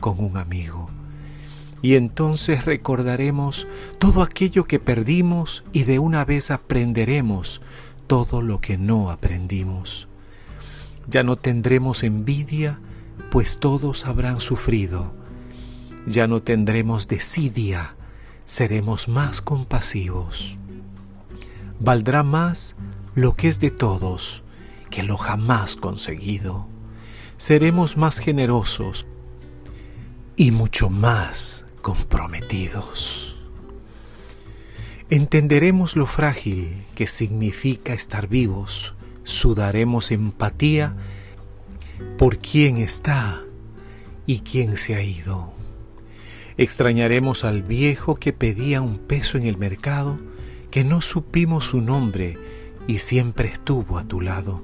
con un amigo. Y entonces recordaremos todo aquello que perdimos y de una vez aprenderemos todo lo que no aprendimos. Ya no tendremos envidia, pues todos habrán sufrido. Ya no tendremos desidia, seremos más compasivos. Valdrá más lo que es de todos que lo jamás conseguido. Seremos más generosos, y mucho más comprometidos. Entenderemos lo frágil que significa estar vivos, sudaremos empatía por quién está y quién se ha ido. Extrañaremos al viejo que pedía un peso en el mercado, que no supimos su nombre y siempre estuvo a tu lado.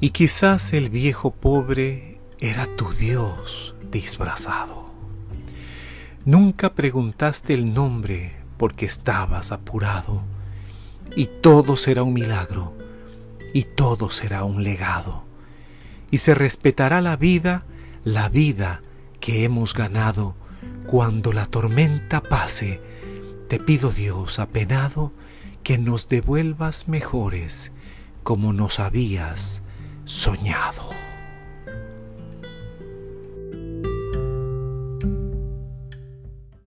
Y quizás el viejo pobre era tu Dios disfrazado. Nunca preguntaste el nombre porque estabas apurado. Y todo será un milagro, y todo será un legado. Y se respetará la vida, la vida que hemos ganado. Cuando la tormenta pase, te pido Dios apenado que nos devuelvas mejores como nos habías soñado.